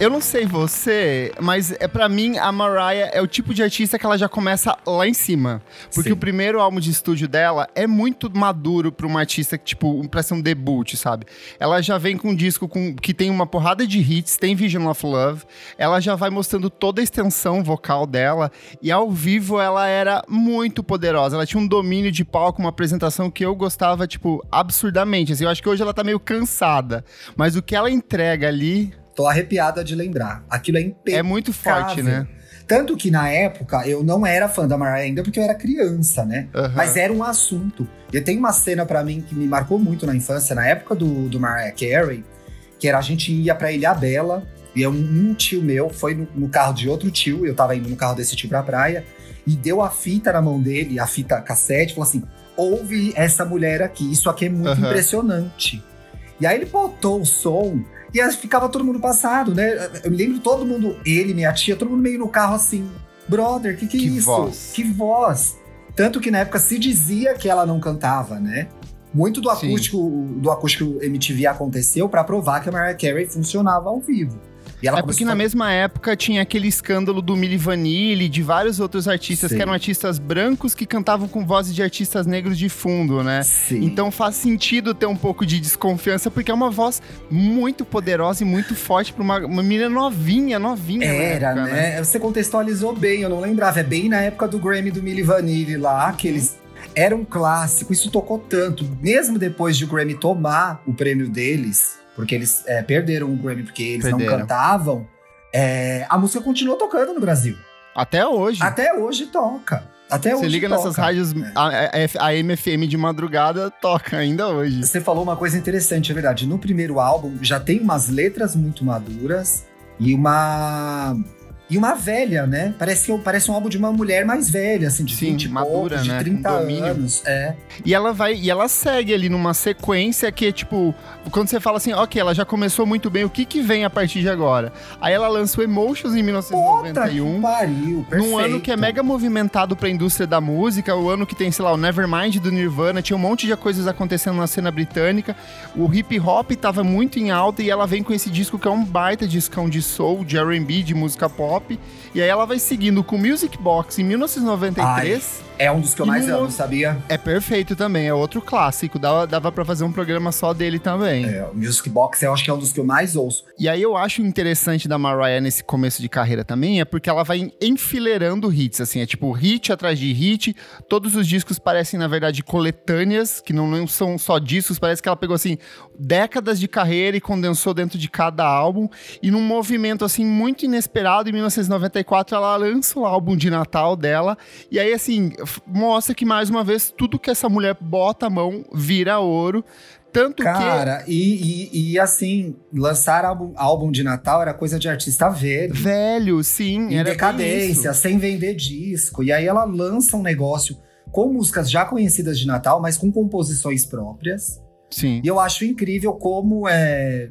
Eu não sei você, mas é para mim a Mariah é o tipo de artista que ela já começa lá em cima. Porque Sim. o primeiro álbum de estúdio dela é muito maduro para uma artista que tipo, para ser um debut, sabe? Ela já vem com um disco com, que tem uma porrada de hits, tem Vision of Love. Ela já vai mostrando toda a extensão vocal dela e ao vivo ela era muito poderosa. Ela tinha um domínio de palco, uma apresentação que eu gostava tipo absurdamente. Assim, eu acho que hoje ela tá meio cansada, mas o que ela entrega ali Tô arrepiada de lembrar. Aquilo é impecável. É muito forte, né? Tanto que na época eu não era fã da Mariah ainda porque eu era criança, né? Uhum. Mas era um assunto. E tem uma cena para mim que me marcou muito na infância, na época do, do Mariah Carey, que era a gente ia pra Ilha Bela e um, um tio meu foi no, no, carro de outro tio, eu tava indo no carro desse tio pra praia, e deu a fita na mão dele, a fita cassete, falou assim: ouve essa mulher aqui, isso aqui é muito uhum. impressionante. E aí ele botou o som e aí ficava todo mundo passado, né? Eu me lembro todo mundo, ele, minha tia, todo mundo meio no carro assim. Brother, que que é que isso? Voz. Que voz. Tanto que na época se dizia que ela não cantava, né? Muito do acústico, do acústico MTV aconteceu para provar que a Mariah Carey funcionava ao vivo é porque na mesma época tinha aquele escândalo do Milli Vanilli, de vários outros artistas Sim. que eram artistas brancos que cantavam com vozes de artistas negros de fundo, né? Sim. Então faz sentido ter um pouco de desconfiança, porque é uma voz muito poderosa e muito forte para uma, uma menina novinha, novinha. Era, época, né? né? Você contextualizou bem, eu não lembrava. É bem na época do Grammy do Milli Vanilli lá, que eles era um clássico, isso tocou tanto. Mesmo depois de o Grammy tomar o prêmio deles, porque eles é, perderam o Grammy porque eles perderam. não cantavam, é, a música continuou tocando no Brasil. Até hoje. Até hoje toca. Até Você liga toca. nessas rádios, é. a, a, a, MFM de madrugada toca ainda hoje. Você falou uma coisa interessante, é verdade. No primeiro álbum já tem umas letras muito maduras e uma e uma velha, né? Parece, parece um álbum de uma mulher mais velha, assim, de Sim, 20 madura, poucos, né? de 30 anos. É. E ela vai, e ela segue ali numa sequência que é tipo, quando você fala assim, ok, ela já começou muito bem, o que que vem a partir de agora? Aí ela lança o Emotions em 1991. Puta pariu, perfeito. Num ano que é mega movimentado pra indústria da música, o ano que tem, sei lá, o Nevermind do Nirvana, tinha um monte de coisas acontecendo na cena britânica. O hip hop tava muito em alta e ela vem com esse disco que é um baita discão de soul, de R&B, de música pop pop. E aí ela vai seguindo com Music Box em 1993. Ai, é um dos que eu mais amo, sabia? É perfeito também, é outro clássico. Dava, dava pra fazer um programa só dele também. É, o Music Box eu acho que é um dos que eu mais ouço. E aí eu acho interessante da Mariah nesse começo de carreira também, é porque ela vai enfileirando hits, assim, é tipo hit atrás de hit. Todos os discos parecem, na verdade, coletâneas, que não, não são só discos, parece que ela pegou, assim, décadas de carreira e condensou dentro de cada álbum. E num movimento, assim, muito inesperado, em 1994 ela lança o álbum de Natal dela. E aí, assim, mostra que mais uma vez tudo que essa mulher bota a mão vira ouro. Tanto Cara, que. E, e, e, assim, lançar álbum, álbum de Natal era coisa de artista velho. Velho, sim. Em decadência, sem vender disco. E aí ela lança um negócio com músicas já conhecidas de Natal, mas com composições próprias. Sim. E eu acho incrível como é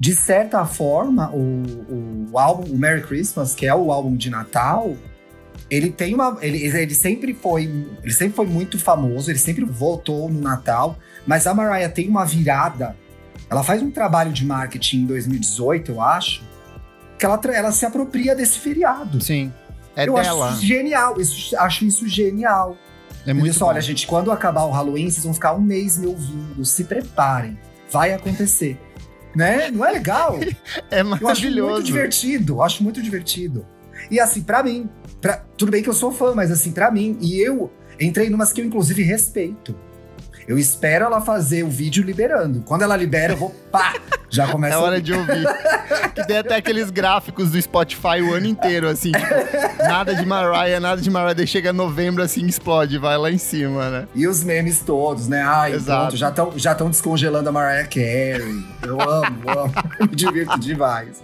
de certa forma, o, o álbum, o Merry Christmas, que é o álbum de Natal, ele tem uma. Ele, ele sempre foi. Ele sempre foi muito famoso, ele sempre voltou no Natal, mas a Mariah tem uma virada. Ela faz um trabalho de marketing em 2018, eu acho, que ela, ela se apropria desse feriado. Sim. É eu dela. acho isso genial. Isso, acho isso genial. É muito isso, olha, gente, quando acabar o Halloween, vocês vão ficar um mês me ouvindo. Se preparem. Vai acontecer né? Não é legal? é maravilhoso. Eu acho muito divertido, acho muito divertido. E assim, para mim, pra, tudo bem que eu sou fã, mas assim, para mim, e eu entrei numas que eu inclusive respeito. Eu espero ela fazer o vídeo liberando. Quando ela libera, eu vou pá! Já começa. É hora de ouvir. que tem até aqueles gráficos do Spotify o ano inteiro, assim. Tipo, nada de Mariah, nada de Mariah. Daí chega novembro, assim, explode, vai lá em cima, né? E os memes todos, né? Ai, Exato. Pronto, já estão já descongelando a Mariah Carey. Eu amo, amo. Me divirto demais.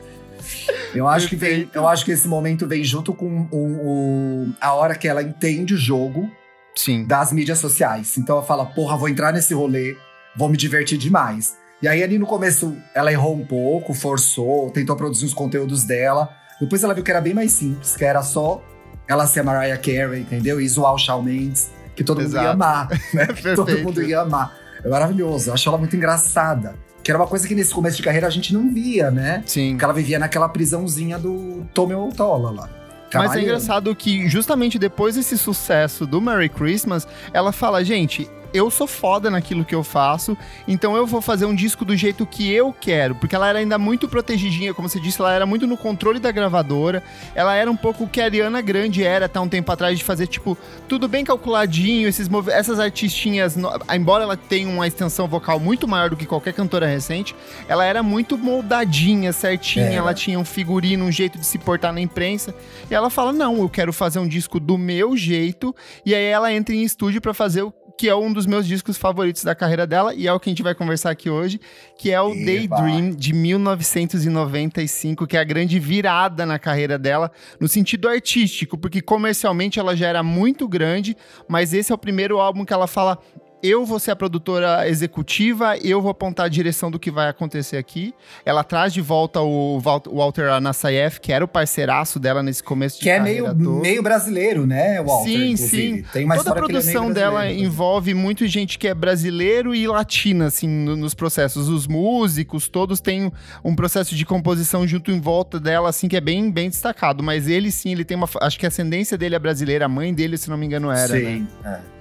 Eu acho, que vem, eu acho que esse momento vem junto com o, o, a hora que ela entende o jogo Sim. das mídias sociais. Então ela fala, porra, vou entrar nesse rolê, vou me divertir demais. E aí ali no começo ela errou um pouco, forçou, tentou produzir os conteúdos dela. Depois ela viu que era bem mais simples, que era só ela ser a Mariah Carey, entendeu? E zoar o Shawn Mendes, que todo Exato. mundo ia amar, né? que todo mundo ia amar. É maravilhoso, eu acho ela muito engraçada. Que era uma coisa que nesse começo de carreira a gente não via, né? Sim. Porque ela vivia naquela prisãozinha do Tommy Otola lá. Mas é engraçado que justamente depois desse sucesso do Merry Christmas, ela fala, gente, eu sou foda naquilo que eu faço, então eu vou fazer um disco do jeito que eu quero, porque ela era ainda muito protegidinha, como você disse, ela era muito no controle da gravadora, ela era um pouco o que a Ariana Grande era até um tempo atrás, de fazer, tipo, tudo bem calculadinho, esses essas artistinhas, embora ela tenha uma extensão vocal muito maior do que qualquer cantora recente, ela era muito moldadinha, certinha, é. ela tinha um figurino, um jeito de se portar na imprensa, e ela fala, não, eu quero fazer um disco do meu jeito, e aí ela entra em estúdio para fazer o que é um dos meus discos favoritos da carreira dela e é o que a gente vai conversar aqui hoje, que é o Eba. Daydream de 1995, que é a grande virada na carreira dela no sentido artístico, porque comercialmente ela já era muito grande, mas esse é o primeiro álbum que ela fala eu vou ser a produtora executiva, eu vou apontar a direção do que vai acontecer aqui. Ela traz de volta o Walter Anasayev, que era o parceiraço dela nesse começo de que carreira. Que é meio, meio brasileiro, né, Walter? Sim, inclusive. sim. Tem uma Toda a é produção é dela envolve muito gente que é brasileiro e latina, assim, no, nos processos. Os músicos, todos têm um processo de composição junto em volta dela, assim, que é bem, bem destacado. Mas ele, sim, ele tem uma... Acho que a ascendência dele é brasileira. A mãe dele, se não me engano, era, Sim, né? é.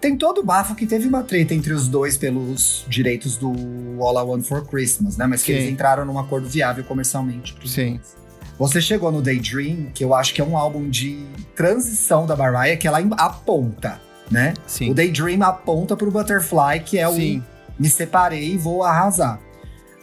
Tem todo o bafo que teve uma treta entre os dois pelos direitos do All I Want for Christmas, né? Mas que Sim. eles entraram num acordo viável comercialmente. Sim. Dois. Você chegou no Daydream, que eu acho que é um álbum de transição da Mariah, que ela aponta, né? Sim. O Daydream aponta pro Butterfly, que é Sim. o me separei e vou arrasar.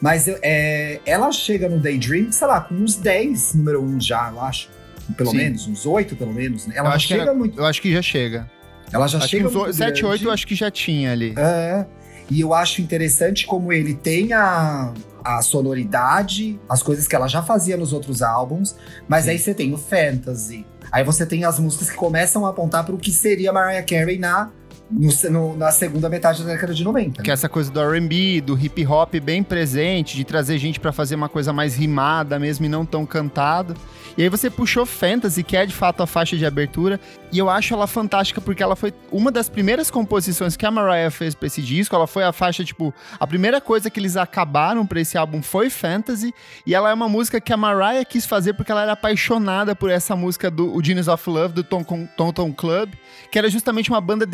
Mas é, ela chega no Daydream, sei lá, com uns 10 número 1 já, eu acho. Pelo Sim. menos, uns 8 pelo menos. Né? Ela eu chega era, muito. Eu acho que já chega. Ela já acho chega. Que uns 7, 8 eu acho que já tinha ali. É. E eu acho interessante como ele tem a, a sonoridade, as coisas que ela já fazia nos outros álbuns, mas Sim. aí você tem o fantasy. Aí você tem as músicas que começam a apontar para o que seria Mariah Carey na no, no, na segunda metade da década de 90. Que é essa coisa do R&B, do hip hop bem presente, de trazer gente para fazer uma coisa mais rimada mesmo e não tão cantada. E aí você puxou Fantasy, que é de fato a faixa de abertura, e eu acho ela fantástica porque ela foi uma das primeiras composições que a Mariah fez para esse disco. Ela foi a faixa, tipo, a primeira coisa que eles acabaram para esse álbum foi Fantasy, e ela é uma música que a Mariah quis fazer porque ela era apaixonada por essa música do Genius of Love, do Tom Tom, Tom Club, que era justamente uma banda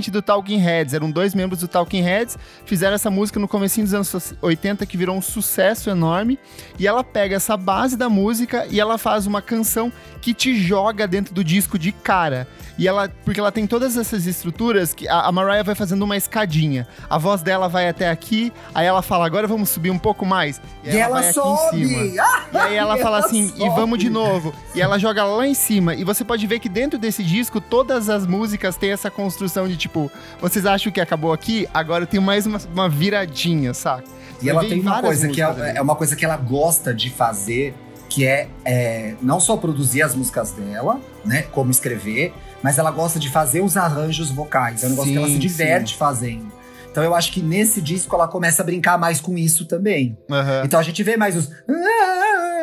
do Talking Heads. Eram dois membros do Talking Heads, fizeram essa música no começo dos anos 80 que virou um sucesso enorme, e ela pega essa base da música e ela faz uma canção que te joga dentro do disco de cara. E ela, porque ela tem todas essas estruturas que a, a Mariah vai fazendo uma escadinha. A voz dela vai até aqui, aí ela fala, agora vamos subir um pouco mais. E, e ela, ela sobe! Ah, e aí ela fala assim, sobe. e vamos de novo. E ela joga lá em cima. E você pode ver que dentro desse disco, todas as músicas têm essa construção de tipo, vocês acham que acabou aqui? Agora tem mais uma, uma viradinha, saca? E ela tem uma coisa que é, é uma coisa que ela gosta de fazer, que é, é, não só produzir as músicas dela, né, como escrever, mas ela gosta de fazer os arranjos vocais. É um negócio sim, que ela se diverte sim. fazendo. Então eu acho que nesse disco ela começa a brincar mais com isso também. Uhum. Então a gente vê mais os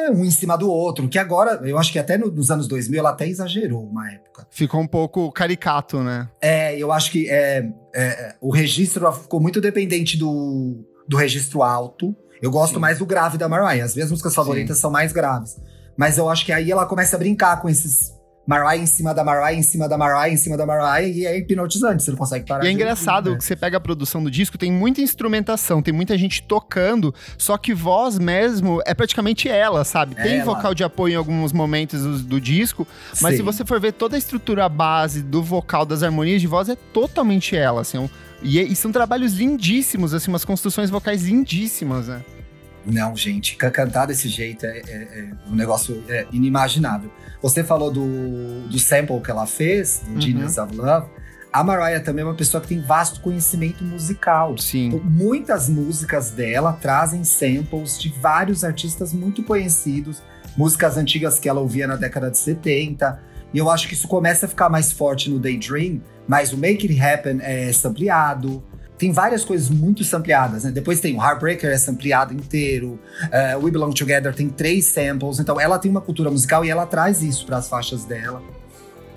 um em cima do outro, que agora, eu acho que até nos anos 2000 ela até exagerou uma época. Ficou um pouco caricato, né? É, eu acho que é, é o registro ficou muito dependente do, do registro alto. Eu gosto Sim. mais do grave da Mariah. As minhas músicas favoritas Sim. são mais graves. Mas eu acho que aí ela começa a brincar com esses Mariah em cima da Mariah, em cima da Mariah, em cima da Mariah, e é hipnotizante, você não consegue parar. E é engraçado ouvir, né? que você pega a produção do disco, tem muita instrumentação, tem muita gente tocando, só que voz mesmo é praticamente ela, sabe? É tem ela. vocal de apoio em alguns momentos do, do disco, mas Sim. se você for ver toda a estrutura base do vocal, das harmonias de voz, é totalmente ela, assim. E, e são trabalhos lindíssimos, assim, umas construções vocais lindíssimas, né? Não, gente, cantar desse jeito é, é, é um negócio é, inimaginável. Você falou do, do sample que ela fez, do uhum. Genius of Love. A Mariah também é uma pessoa que tem vasto conhecimento musical. Sim. Então, muitas músicas dela trazem samples de vários artistas muito conhecidos, músicas antigas que ela ouvia na década de 70. E eu acho que isso começa a ficar mais forte no Daydream, mas o Make It Happen é sampleado, tem várias coisas muito sampleadas, né? Depois tem o Heartbreaker é sampleado inteiro, uh, We Belong Together tem três samples, então ela tem uma cultura musical e ela traz isso para as faixas dela.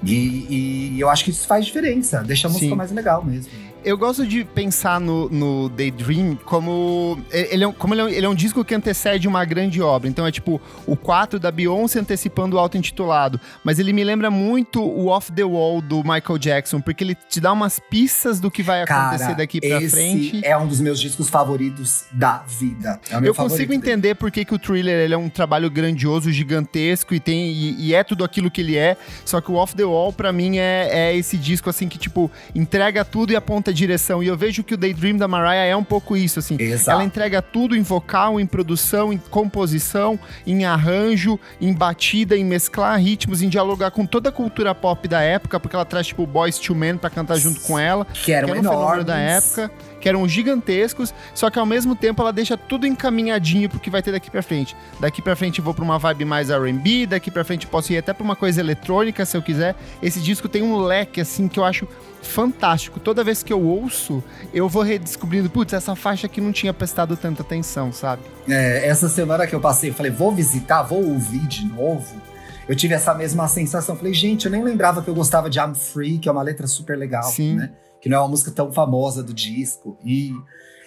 E, e, eu acho que isso faz diferença, deixa a música Sim. mais legal mesmo. Eu gosto de pensar no, no Daydream como. Ele é, como ele é, ele é um disco que antecede uma grande obra. Então é tipo o 4 da Beyoncé antecipando o auto-intitulado. Mas ele me lembra muito o Off the Wall do Michael Jackson, porque ele te dá umas pistas do que vai acontecer Cara, daqui pra esse frente. É um dos meus discos favoritos da vida. É o meu Eu consigo entender por que, que o Thriller ele é um trabalho grandioso, gigantesco e tem e, e é tudo aquilo que ele é. Só que o Off the Wall, pra mim, é, é esse disco assim que, tipo, entrega tudo e aponta direção. E eu vejo que o Daydream da Mariah é um pouco isso, assim. Exato. Ela entrega tudo em vocal, em produção, em composição, em arranjo, em batida, em mesclar ritmos, em dialogar com toda a cultura pop da época, porque ela traz, tipo, Boys to Men pra cantar junto com ela. Que eram que era um fenômeno da época, que eram gigantescos, só que ao mesmo tempo ela deixa tudo encaminhadinho pro que vai ter daqui pra frente. Daqui pra frente eu vou pra uma vibe mais R&B, daqui pra frente eu posso ir até pra uma coisa eletrônica se eu quiser. Esse disco tem um leque assim que eu acho fantástico. Toda vez que eu ouço, eu vou redescobrindo, putz, essa faixa aqui não tinha prestado tanta atenção, sabe? É, essa semana que eu passei, eu falei, vou visitar, vou ouvir de novo. Eu tive essa mesma sensação. Falei, gente, eu nem lembrava que eu gostava de I'm Free, que é uma letra super legal, Sim. né? Que não é uma música tão famosa do disco. E,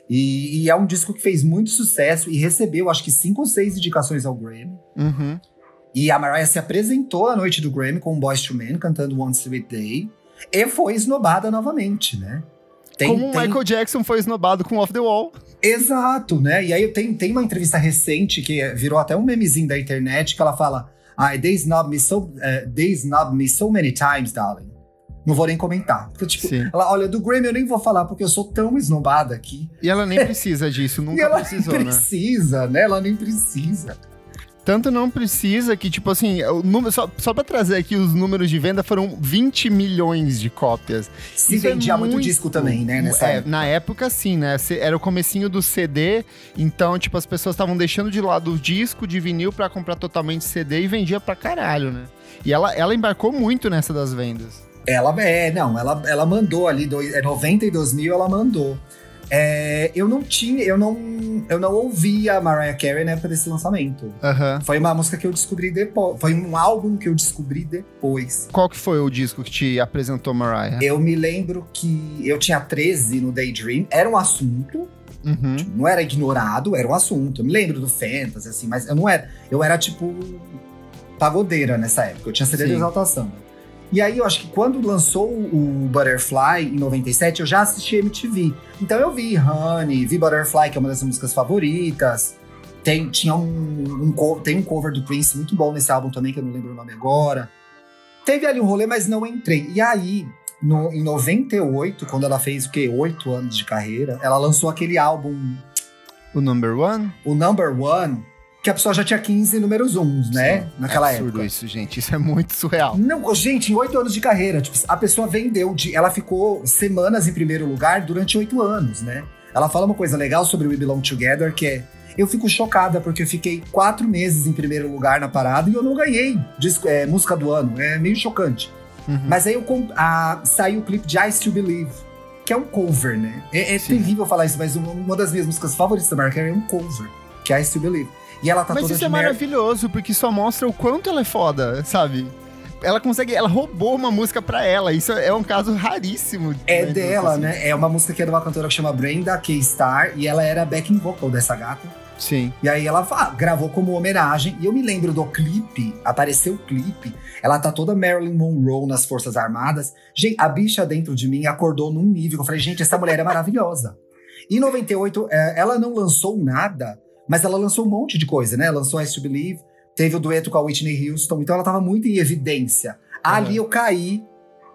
e, e é um disco que fez muito sucesso e recebeu, acho que, cinco ou seis indicações ao Grammy. Uhum. E a Mariah se apresentou à noite do Grammy com Boys to Men, cantando One Sweet Day. E foi esnobada novamente, né? Tem- Como o tem- Michael Jackson foi esnobado com Off the Wall. Exato, né? E aí tem, tem uma entrevista recente que virou até um memezinho da internet que ela fala: I they snob me so, eh, they snob me so many times, darling. Não vou nem comentar. Porque, tipo, Sim. ela, olha, do Grammy eu nem vou falar porque eu sou tão esnobada aqui. E ela nem precisa disso, e nunca ela precisou, nem né? precisa, né? Ela nem precisa. Tanto não precisa que, tipo assim, o número, só, só pra trazer aqui os números de venda, foram 20 milhões de cópias. Se Isso é vendia muito, disco também, né? Nessa É, época. na época, sim, né? Era o comecinho do CD, então, tipo, as pessoas estavam deixando de lado o disco de vinil pra comprar totalmente CD e vendia pra caralho, né? E ela, ela embarcou muito nessa das vendas. Ela é, não, ela, ela mandou ali, dois, é 92 mil, ela mandou. É, eu não tinha, eu não, eu não ouvi a Mariah Carey na época desse lançamento. Aham. Foi uma música que eu descobri depois. Foi um álbum que eu descobri depois. Qual que foi o disco que te apresentou Mariah? Eu me lembro que eu tinha 13 no Daydream. Era um assunto, Uhum. não era ignorado, era um assunto. Eu me lembro do Fantasy, assim, mas eu não era. Eu era tipo pagodeira nessa época. Eu tinha CD de Sim. exaltação. E aí eu acho que quando lançou o Butterfly em 97, eu já assisti MTV. Então eu vi Honey, vi Butterfly, que é uma das músicas favoritas. Tem, tinha um, um tem um cover do Prince muito bom nesse álbum também, que eu não lembro o nome agora. Teve ali um rolê, mas não entrei. E aí, no, em 98, quando ela fez o quê? Oito anos de carreira, ela lançou aquele álbum, O number one? o Number One, que a pessoa já tinha 15 números uns, né? Sim. Naquela é absurdo época. isso, gente. Isso é muito surreal. Não, gente, em oito anos de carreira, tipo, a pessoa vendeu, de, ela ficou semanas em primeiro lugar durante oito anos, né? Ela fala uma coisa legal sobre o We Belong Together, que é eu fico chocada porque eu fiquei quatro meses em primeiro lugar na parada e eu não ganhei disco, é, música do ano. É meio chocante. Uhum. Mas aí eu a- saiu o clipe de I Still Believe, que é um cover, né? É, é terrível falar isso, mas uma, uma das minhas músicas favoritas da Mariah Carey é um cover, que é I Still Believe. E ela tá Mas toda isso é maravilhoso, porque só mostra o quanto ela é foda, sabe? Ela consegue, ela roubou uma música pra ela. Isso é um caso raríssimo. É né, dela, assim. né? É uma música que é de uma cantora que chama Brenda K-Star e ela era backing vocal dessa gata. Sim. E aí ela gravou como homenagem. E eu me lembro do clipe, apareceu o clipe. Ela tá toda Marilyn Monroe nas Forças Armadas. Gente, a bicha dentro de mim acordou num nível. Eu falei, gente, essa mulher é maravilhosa. Em 98, é, ela não lançou nada, mas ela lançou um monte de coisa, né? Lançou I Still Believe, teve o dueto com a Whitney Houston, então ela tava muito em evidência. Ali Uhum. eu caí,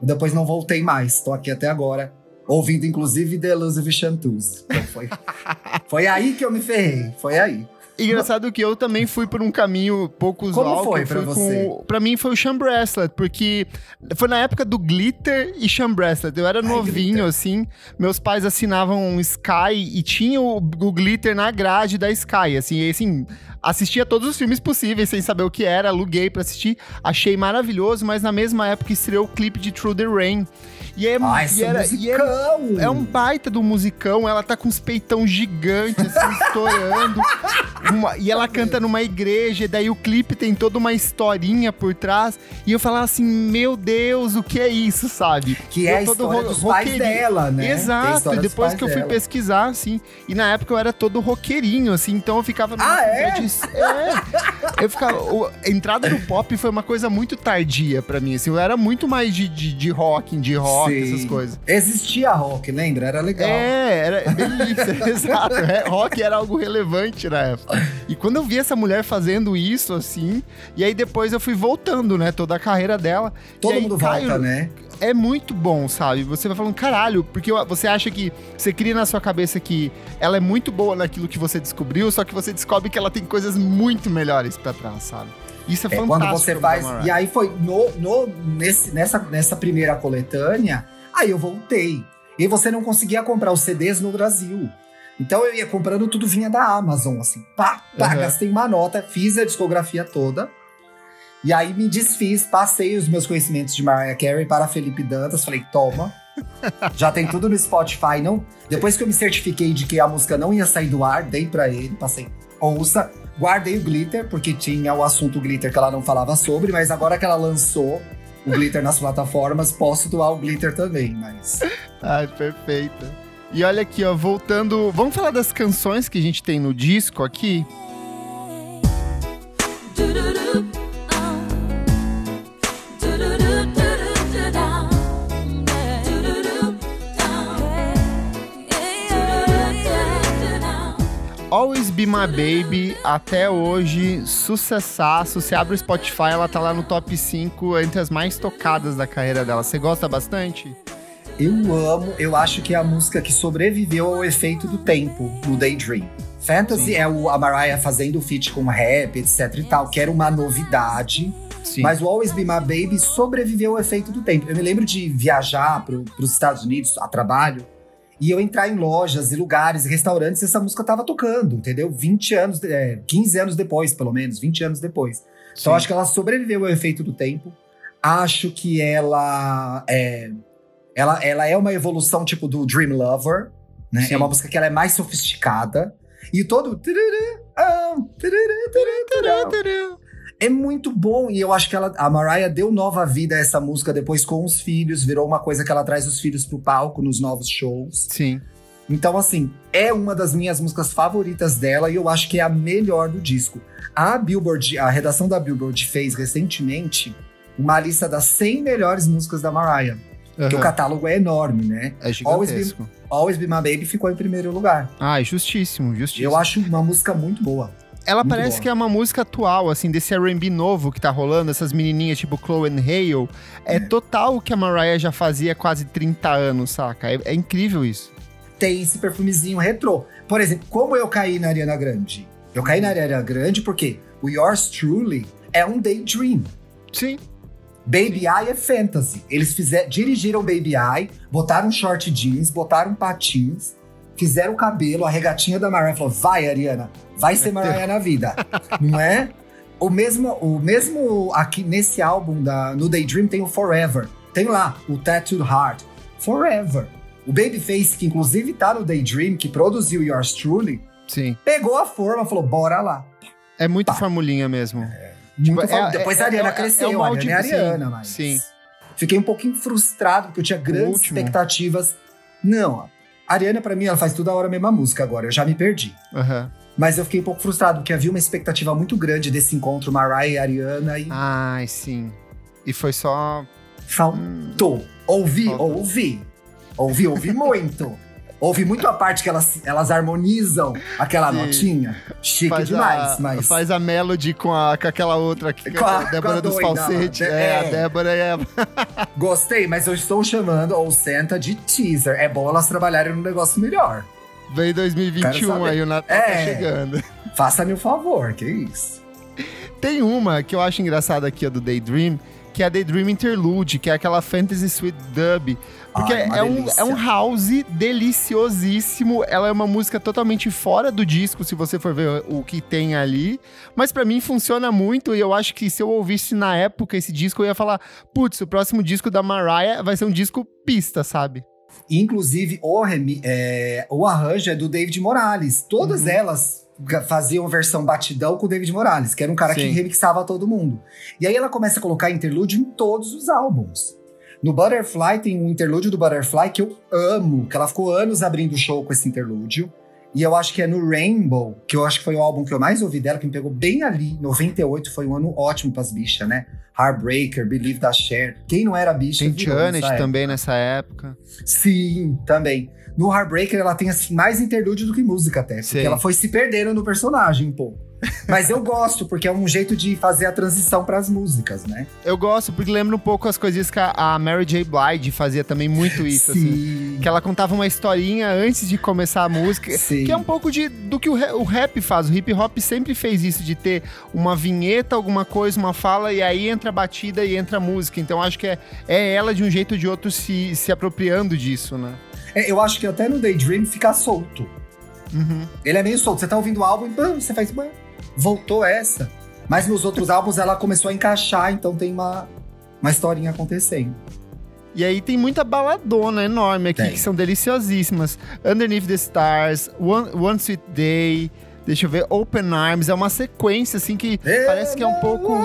depois não voltei mais. Tô aqui até agora, ouvindo inclusive The Elusive Chanteuse. Então foi, foi aí que eu me ferrei, foi aí. Engraçado que eu também fui por um caminho pouco usual. Como foi pra você? Com, pra mim foi o Sean Bracelet, porque foi na época do Glitter e Sean Bracelet. Eu era Ai, novinho, Glitter. assim. Meus pais assinavam um Sky e tinha o, o Glitter na grade da Sky, assim. E, assim, assistia todos os filmes possíveis sem saber o que era, aluguei pra assistir. Achei maravilhoso, mas na mesma época estreou o clipe de Through the Rain. E, é, Ai, e, era, e era musicão! é um baita do musicão, ela tá com os peitão gigantes, assim, estourando. uma, e ela canta numa igreja, e daí o clipe tem toda uma historinha por trás. E eu falava assim, meu Deus, o que é isso, sabe? Que é a história dos pais dela, né? Exato, e depois que eu fui dela. pesquisar, assim, e na época eu era todo roqueirinho, assim, então eu ficava... Ah, é? De, é? Eu ficava... O, a entrada no pop foi uma coisa muito tardia para mim, assim, eu era muito mais de, de, de rock, de rock, Sim. essas coisas. Existia rock, lembra? Era legal. É, era delícia, exato. É, rock era algo relevante na época. E quando eu vi essa mulher fazendo isso, assim, e aí depois eu fui voltando, né, toda a carreira dela. Todo mundo Caio, volta, né? É muito bom, sabe? Você vai falando, caralho, porque você acha que você cria na sua cabeça que ela é muito boa naquilo que você descobriu, só que você descobre que ela tem coisas muito melhores para trás, sabe? Isso é, é fantástico. Quando você faz. E aí foi no, no, nesse, nessa, nessa primeira coletânea, aí eu voltei. E você não conseguia comprar os CDs no Brasil. Então eu ia comprando tudo vinha da Amazon, assim. Pá, pá, uhum. gastei uma nota, fiz a discografia toda. E aí me desfiz, passei os meus conhecimentos de Mariah Carey para Felipe Dantas, falei, toma. Já tem tudo no Spotify, não? Depois que eu me certifiquei de que a música não ia sair do ar, dei para ele, passei, ouça. Guardei o glitter, porque tinha o assunto glitter que ela não falava sobre, mas agora que ela lançou o glitter nas plataformas, posso doar o glitter também, mas. Ai, perfeito. E olha aqui, ó, voltando. Vamos falar das canções que a gente tem no disco aqui? Be My Baby, até hoje, sucessaço. Você abre o Spotify, ela tá lá no top 5 entre as mais tocadas da carreira dela. Você gosta bastante? Eu amo, eu acho que é a música que sobreviveu ao efeito do tempo no Daydream. Fantasy Sim. é o, a Mariah fazendo feat com rap, etc e tal, que era uma novidade. Sim. Mas o Always Be My Baby sobreviveu ao efeito do tempo. Eu me lembro de viajar para os Estados Unidos a trabalho e eu entrar em lojas e lugares, restaurantes, e essa música tava tocando, entendeu? 20 anos, é, 15 anos depois, pelo menos, 20 anos depois. Então, Sim. Então acho que ela sobreviveu ao efeito do tempo. Acho que ela é, ela, ela é uma evolução tipo do Dream Lover, né? Sim. É uma música que ela é mais sofisticada. E todo é muito bom e eu acho que ela, a Mariah deu nova vida a essa música depois com os filhos, virou uma coisa que ela traz os filhos pro palco nos novos shows. Sim. Então, assim, é uma das minhas músicas favoritas dela e eu acho que é a melhor do disco. A Billboard, a redação da Billboard fez recentemente uma lista das 100 melhores músicas da Mariah. Uhum. Que o catálogo é enorme, né? É gigantesco. Always Be, Always Be My Baby ficou em primeiro lugar. Ah, justíssimo, justíssimo. Eu acho uma música muito boa. Ela Muito parece que é uma música atual, assim, desse R&B novo que tá rolando, essas menininhas tipo Chloe and Hale. É, é, total o que a Mariah já fazia há quase 30 anos, saca? É, é, incrível isso. Tem esse perfumezinho retrô. Por exemplo, como eu caí na Ariana Grande? Eu caí na Ariana Grande porque o Yours Truly é um daydream. Sim. Baby Eye é fantasy. Eles fizeram, dirigiram Baby Eye, botaram short jeans, botaram patins, fizeram o cabelo, a regatinha da Mariah falou: vai, Ariana, vai ser Mariah na vida. Não é? O mesmo, o mesmo aqui nesse álbum da, no Daydream tem o Forever. Tem lá o Tattooed Heart. Forever. O Babyface, que inclusive tá no Daydream, que produziu Yours Truly, Sim. pegou a forma falou: bora lá. É muito Pá. formulinha mesmo. É, tipo, é, Depois é, a Ariana é, cresceu, é a Ariana é Ariana, mas. Sim. Fiquei um pouquinho frustrado, porque eu tinha grandes expectativas. Não, a Ariana, para mim, ela faz toda hora a mesma música agora. Eu já me perdi. Uhum. Mas eu fiquei um pouco frustrado, porque havia uma expectativa muito grande desse encontro Mariah e Ariana. E... Ai, sim. E foi só. Faltou. Hum. Ouvi, Faltou. ouvi. Ouvi, ouvi muito. Ouvi muito a parte que elas, elas harmonizam aquela Sim. notinha. Chique faz demais, a, mas. Faz a melody com, a, com aquela outra aqui, com a, a Débora a dos falsetes. É, é, a Débora é. Gostei, mas eu estou chamando ou Senta de teaser. É bom elas trabalharem num negócio melhor. Vem 2021 aí, o Natal tá é, tá chegando. Faça-me um favor, que isso. Tem uma que eu acho engraçada aqui, a do Daydream, que é a Daydream Interlude, que é aquela Fantasy Suite Dub. Porque Ai, é, um, é um house deliciosíssimo. Ela é uma música totalmente fora do disco, se você for ver o que tem ali. Mas para mim funciona muito e eu acho que se eu ouvisse na época esse disco, eu ia falar: putz, o próximo disco da Mariah vai ser um disco pista, sabe? Inclusive, o, é, o arranjo é do David Morales. Todas uhum. elas faziam versão batidão com o David Morales, que era um cara Sim. que remixava todo mundo. E aí ela começa a colocar interlúdio em todos os álbuns. No Butterfly tem um interlúdio do Butterfly que eu amo, que ela ficou anos abrindo show com esse interlúdio. E eu acho que é no Rainbow, que eu acho que foi o álbum que eu mais ouvi dela, que me pegou bem ali. 98 foi um ano ótimo pras bichas, né? Heartbreaker, Believe da Cher. Quem não era bicha? Tem Janet também nessa época. Sim, também. No Heartbreaker ela tem assim mais interlúdio do que música até, porque Sim. ela foi se perdendo no personagem um pouco. Mas eu gosto, porque é um jeito de fazer a transição para as músicas, né? Eu gosto, porque lembra um pouco as coisas que a Mary J. Blige fazia também muito isso, assim. Sim. assim. Que ela contava uma historinha antes de começar a música. Sim. Que é um pouco de, do que o, rap faz. O hip hop sempre fez isso, de ter uma vinheta, alguma coisa, uma fala, e aí entra a batida e entra a música. Então acho que é, é ela, de um jeito ou de outro, se, se apropriando disso, né? É, eu acho que até no Daydream fica solto. Uhum. Ele é meio solto. Você tá ouvindo o álbum e você faz voltou essa. Mas nos outros álbuns ela começou a encaixar, então tem uma, uma historinha acontecendo. E aí tem muita baladona enorme aqui, tem. que são deliciosíssimas. Underneath the Stars, One, One Sweet Day, deixa eu ver, Open Arms, é uma sequência, assim, que parece que é um pouco...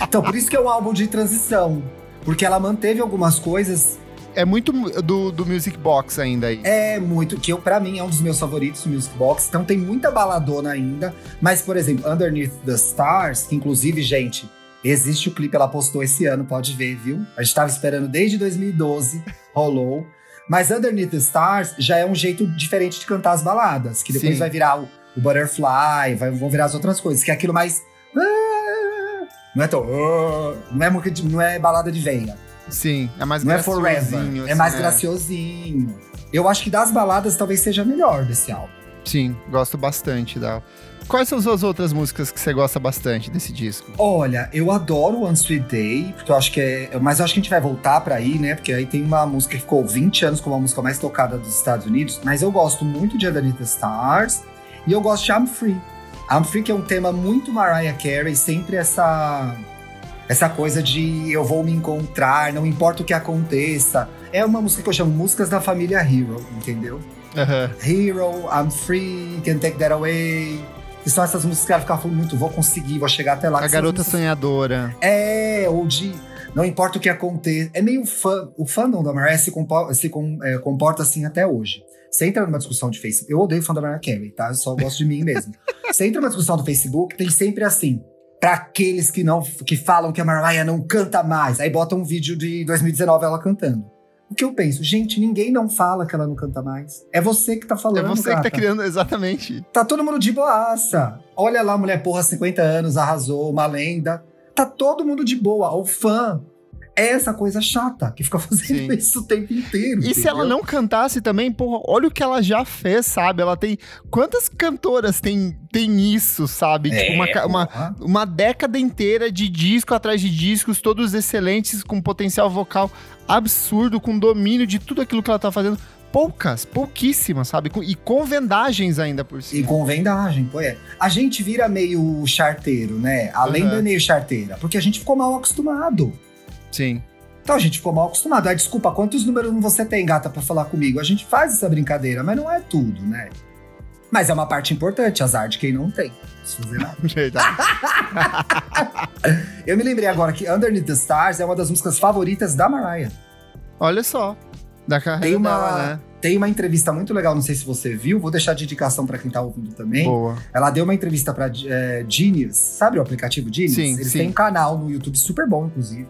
então, por isso que é um álbum de transição. Porque ela manteve algumas coisas é muito do, do Music Box ainda aí. É muito, que eu, pra mim é um dos meus favoritos, o Music Box. Então tem muita baladona ainda. Mas, por exemplo, Underneath the Stars, que inclusive, gente, existe o clipe, ela postou esse ano, pode ver, viu? A gente tava esperando desde 2012, rolou. Mas Underneath the Stars já é um jeito diferente de cantar as baladas, que depois Sim. vai virar o, o Butterfly, vai, vão virar as outras coisas, que é aquilo mais. Ah, não é tão. Ah, não, é, não é balada de veia. Sim, é mais Não é forever, assim, é mais é. graciosinho. Eu acho que das baladas talvez seja melhor desse álbum. Sim, gosto bastante da. Quais são as outras músicas que você gosta bastante desse disco? Olha, eu adoro One Sweet Day, porque eu acho que é. Mas eu acho que a gente vai voltar pra aí, né? Porque aí tem uma música que ficou 20 anos como a música mais tocada dos Estados Unidos. Mas eu gosto muito de Underneath the Stars e eu gosto de I'm Free. I'm Free, que é um tema muito Mariah Carey, sempre essa essa coisa de eu vou me encontrar, não importa o que aconteça. É uma música que eu chamo músicas da família Hero, entendeu? Uhum. Hero, I'm free, can take that away. E são essas músicas que ela fica falando muito, vou conseguir, vou chegar até lá. A garota músicas... sonhadora. É, ou de não importa o que aconteça. É meio fã. O fandom da Mariah se, comporta, se com, é, comporta assim até hoje. Você entra numa discussão de Facebook. Eu odeio fã da Mariah Carey, tá? Eu só gosto de mim mesmo. Você entra numa discussão do Facebook, tem sempre assim para aqueles que não que falam que a Mariah não canta mais. Aí bota um vídeo de 2019 ela cantando. O que eu penso? Gente, ninguém não fala que ela não canta mais. É você que tá falando, É você gata. que tá criando, exatamente. Tá todo mundo de boaça. Olha lá, mulher porra, 50 anos, arrasou, uma lenda. Tá todo mundo de boa. O fã é essa coisa chata que fica fazendo Sim. isso o tempo inteiro. E entendeu? se ela não cantasse também, porra, olha o que ela já fez, sabe? Ela tem. Quantas cantoras tem, tem isso, sabe? É, tipo, uma, uma, uma década inteira de disco atrás de discos, todos excelentes, com potencial vocal absurdo, com domínio de tudo aquilo que ela tá fazendo poucas, pouquíssimas, sabe? E com vendagens ainda por cima. E com vendagem, pô, é. A gente vira meio charteiro, né? Além uhum. do meio charteira, porque a gente ficou mal acostumado. Sim. Então a gente ficou mal acostumado. Ah, desculpa, quantos números você tem, gata, para falar comigo? A gente faz essa brincadeira, mas não é tudo, né? Mas é uma parte importante, azar de quem não tem. Se fazer nada. Eu me lembrei agora que Underneath the Stars é uma das músicas favoritas da Mariah. Olha só. Da carreira tem uma, dela, né? Tem uma entrevista muito legal, não sei se você viu, vou deixar de indicação para quem tá ouvindo também. Boa. Ela deu uma entrevista pra é, Genius, sabe o aplicativo Genius? Sim, Eles sim. têm um canal no YouTube super bom, inclusive.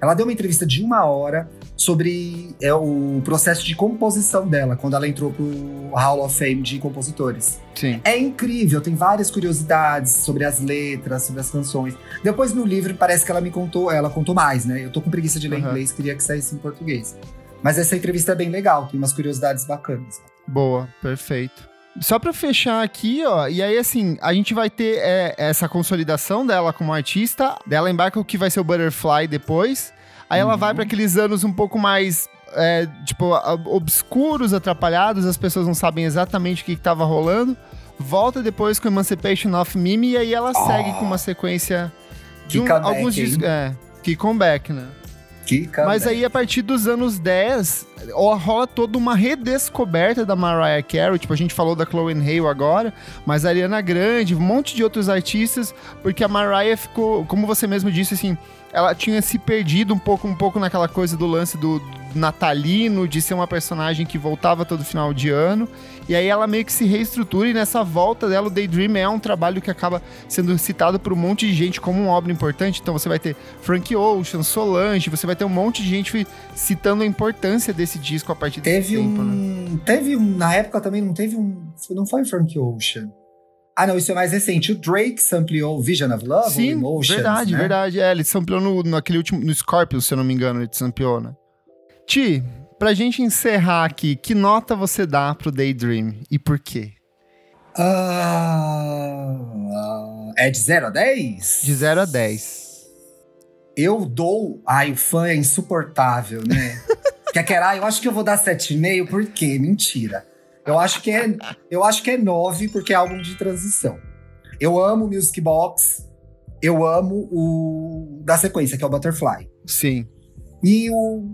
Ela deu uma entrevista de uma hora sobre é, o processo de composição dela, quando ela entrou pro Hall of Fame de compositores. Sim. É incrível, tem várias curiosidades sobre as letras, sobre as canções. Depois no livro parece que ela me contou, ela contou mais, né? Eu tô com preguiça de ler uhum. inglês, queria que saísse em português. Mas essa entrevista é bem legal, tem umas curiosidades bacanas. Boa, perfeito. Só para fechar aqui, ó, e aí assim, a gente vai ter é, essa consolidação dela como artista, dela embarca o que vai ser o Butterfly depois, aí ela vai para aqueles anos um pouco mais é, tipo, obscuros, atrapalhados, as pessoas não sabem exatamente o que, estava rolando. Volta depois com Emancipation of Mimi e aí ela oh, segue com uma sequência de um, comeback, alguns discos. É, que comeback, né? Que Mas aí, a partir dos anos 10, rola toda uma redescoberta da Mariah Carey. Tipo, a gente falou da Chloe Hale agora, mas a Ariana Grande, um monte de outros artistas, porque a Mariah ficou, como você mesmo disse, assim, ela tinha se perdido um pouco, um pouco naquela coisa do lance do, natalino, de ser uma personagem que voltava todo final de ano. E aí ela meio que se reestrutura e nessa volta dela, o Daydream é um trabalho que acaba sendo citado por um monte de gente como uma obra importante. Então você vai ter Frank Ocean, Solange, você vai ter um monte de gente citando a importância desse disco a partir teve desse tempo. Um, né? Teve um. Na época também não teve um. Não foi Frank Ocean. Ah, não, isso é mais recente. O Drake sampleou Vision of Love, Sim, Emotions, verdade, né? verdade. É, ele sampleou no, naquele último, no Scorpion, se eu não me engano, ele sampleou, né? Ti, pra gente encerrar aqui, que nota você dá pro Daydream e por quê? Uh, é de 0 a 10? De 0 a 10. Eu dou. Ai, o fã é insuportável, né? Quer que eu acho que eu vou dar 7,5, por quê? Mentira. Eu acho que é, eu acho que é 9 porque é álbum de transição. Eu amo o Music Box. Eu amo o da sequência, que é o Butterfly. Sim. E o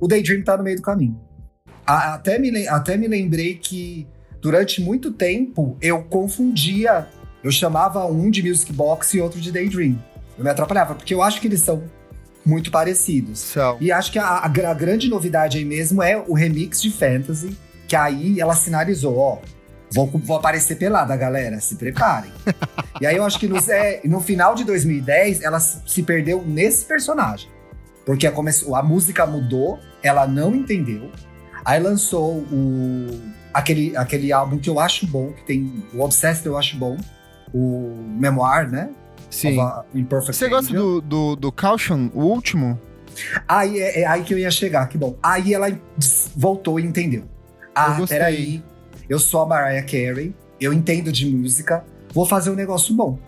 o Daydream tá no meio do caminho. até, me, até me lembrei que durante muito tempo eu confundia, eu chamava um de Music Box e outro de Daydream. Eu me atrapalhava, porque eu acho que eles são muito parecidos. E acho que a, a, a, grande novidade aí mesmo é o remix de Fantasy, que aí ela sinalizou, ó, vou, vou aparecer pelada, galera, se preparem. e aí eu acho que no, é, no final de 2010 ela se perdeu nesse personagem. Porque a, a música mudou, ela não entendeu. Aí lançou o, aquele, aquele álbum que eu acho bom, que tem o Obsessed eu acho bom, o Memoir, né? Sim. Você gosta do, do, do Caution, o último? Aí é, é, aí que eu ia chegar, que bom. Aí ela voltou e entendeu. Ah, peraí, eu sou a Mariah Carey, eu entendo de música, vou fazer um negócio bom.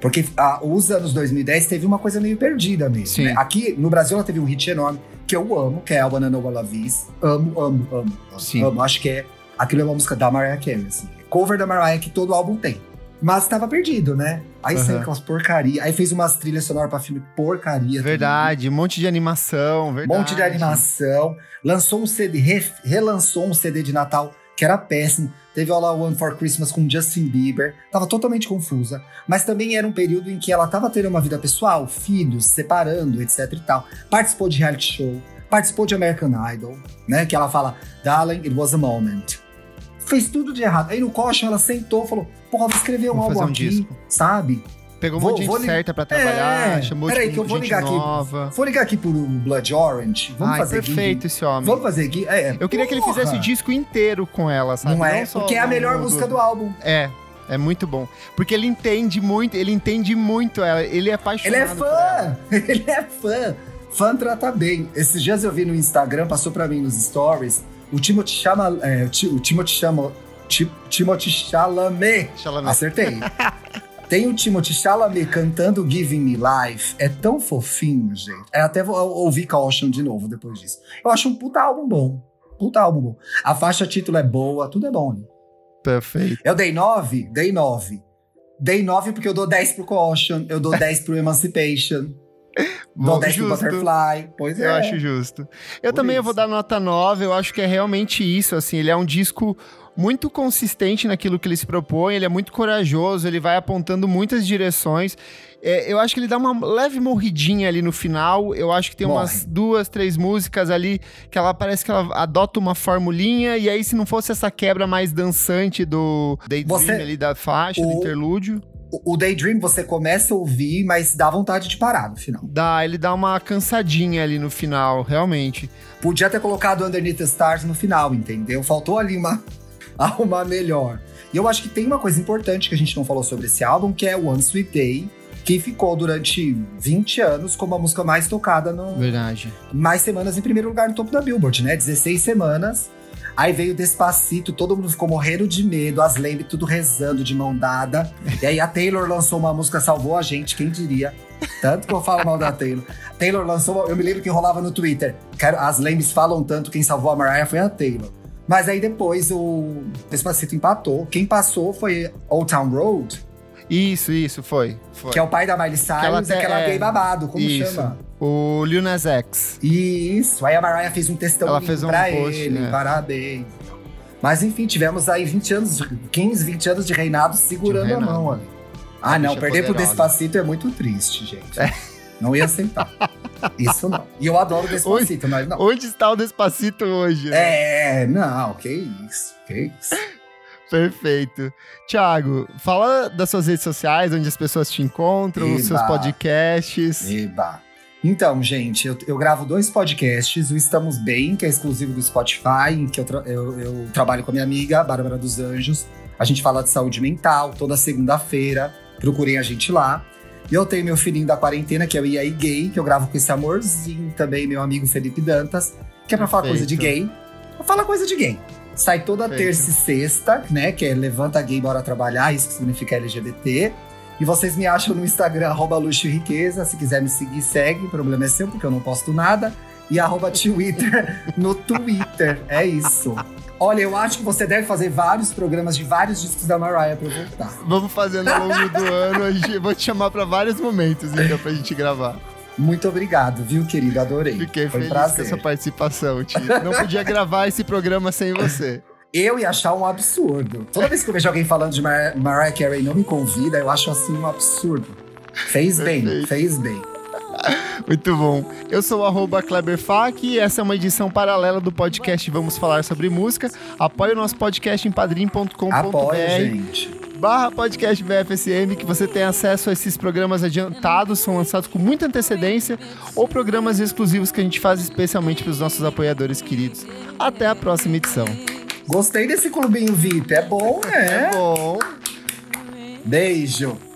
Porque ah, os anos 2010 teve uma coisa meio perdida mesmo. Né? Aqui no Brasil ela teve um hit enorme que eu amo, que é a Banana Walla Vis. Amo, amo, amo. Sim. Amo. Acho que é. Aquilo é uma música da Mariah Carey, assim. Cover da Mariah que todo álbum tem. Mas estava perdido, né? Aí uhum. saiu aquelas porcaria. Aí fez umas trilhas sonoras pra filme porcaria. Verdade, também. um monte de animação, verdade. Um monte de animação. Lançou um CD, re, relançou um CD de Natal que era péssimo. Teve All I Want for Christmas com Justin Bieber. Tava totalmente confusa. Mas também era um período em que ela tava tendo uma vida pessoal, filhos, separando, etc e tal. Participou de reality show, participou de American Idol, né? Que ela fala, Darling, it was a moment. Fez tudo de errado. Aí no Caution ela sentou e falou: Porra, vou escrever um vou álbum um aqui, disco. sabe? Pegou uma gente certa pra trabalhar, é, chamou peraí, de que eu vou ligar nova. aqui. Vou ligar aqui pro Blood Orange. Vamos Ai, fazer perfeito esse homem. Vamos fazer aqui. É, eu queria que ele fizesse o disco inteiro com ela, sabe? Não é? Não Porque é a melhor música do álbum. É. É muito bom. Porque ele entende muito, ele entende muito ela. Ele é apaixonado. Ele é fã! Ele é fã. Fã trata bem. Esses dias eu vi no Instagram, passou pra mim nos stories. O Timothy chama. É, o Timothy chama. Timothy Chalamet. Chalamet. Acertei. Tem o Timothy Chalamet cantando Giving Me Life. É tão fofinho, gente. É até vou ouvir Caution de novo depois disso. Eu acho um puta álbum bom. Puta álbum bom. A faixa título é boa, tudo é bom. Né? Perfeito. Eu dei 9? Dei 9. Dei 9 porque eu dou 10 pro Caution, eu dou 10 pro Emancipation. Dou 10 justo. pro Butterfly. Pois é. Eu acho justo. Eu Por também eu vou dar nota 9. Eu acho que é realmente isso, assim. Ele é um disco muito consistente naquilo que ele se propõe, ele é muito corajoso, ele vai apontando muitas direções. É, eu acho que ele dá uma leve morridinha ali no final. Eu acho que tem Morre. umas duas, três músicas ali que ela parece que ela adota uma formulinha. E aí, se não fosse essa quebra mais dançante do Daydream Você... ali da faixa, o... do interlúdio o Daydream você começa a ouvir, mas dá vontade de parar no final. Dá, ele dá uma cansadinha ali no final, realmente. Podia ter colocado Underneath the Stars no final, entendeu? Faltou ali uma, uma melhor. E eu acho que tem uma coisa importante que a gente não falou sobre esse álbum, que é One Sweet Day, que ficou durante 20 anos como a música mais tocada no. Verdade. Mais semanas em primeiro lugar no topo da Billboard, né? 16 semanas. Aí veio Despacito, todo mundo ficou morrendo de medo, as Lembre tudo rezando de mão dada. e aí a Taylor lançou uma música, salvou a gente, quem diria? Tanto que eu falo mal da Taylor. Taylor lançou, eu me lembro que rolava no Twitter. As Lembes falam tanto, quem salvou a Mariah foi a Taylor. Mas aí depois o Despacito empatou. Quem passou foi Old Town Road. Isso, isso, foi. foi. Que é o pai da Miley Cyrus, ela que aquela é- gay babado, como Isso. chama? O Lil Nas X. Isso. Aí a Mariah fez um textão Ela fez um pra post, ele, né? parabéns. Mas enfim, tivemos aí 20 anos, 15, 20 anos de reinado segurando De reinado. a mão ali. Ah, A não, perder pro poderosa. Despacito é muito triste, gente. Não ia aceitar. Isso não. E eu adoro Despacito, mas não. Onde está o Despacito hoje? né? É, não, que isso, que isso. Perfeito. Tiago, fala das suas redes sociais, onde as pessoas te encontram, os seus podcasts. Eba. Então, gente, eu, eu gravo dois podcasts. O Estamos Bem, que é exclusivo do Spotify, em que eu, tra- eu- eu trabalho com a minha amiga, Bárbara dos Anjos. A gente fala de saúde mental toda segunda-feira. Procurem a gente lá. E eu tenho meu filhinho da quarentena, que é o IAI Gay, que eu gravo com esse amorzinho também, meu amigo Felipe Dantas, que é pra falar coisa de Perfeito. gay. Pra falar coisa de gay. Sai toda Perfeito. terça e sexta, né? Que é Levanta Gay Bora Trabalhar, isso que significa LGBT. E vocês me acham no Instagram, arroba luxo e riqueza. Se quiser me seguir, segue. O problema é seu, porque eu não posto nada. E arroba Twitter no Twitter. É isso. Olha, eu acho que você deve fazer vários programas de vários discos da Mariah pra voltar. Vamos fazendo ao longo do ano. Eu vou te chamar pra vários momentos, então, pra gente gravar. Muito obrigado, viu, querido? Adorei. Fiquei Foi feliz prazer. com essa participação, Tio. Não podia gravar esse programa sem você. Eu ia achar um absurdo. Toda vez que eu vejo alguém falando de Mar Mariah Carey e não me convida, eu acho assim um absurdo. Fez bem, fez bem. Muito bom. Eu sou o KleberFac e essa é uma edição paralela do podcast Vamos Falar Sobre Música. Apoie o nosso podcast em padrim.com.br Apoia, gente. Barra podcast BFSM, que você tem acesso a esses programas adiantados, são lançados com muita antecedência, ou programas exclusivos que a gente faz especialmente para os nossos apoiadores queridos. Até a próxima edição. Gostei desse clubinho VIP, é bom, né? Bom. Beijo.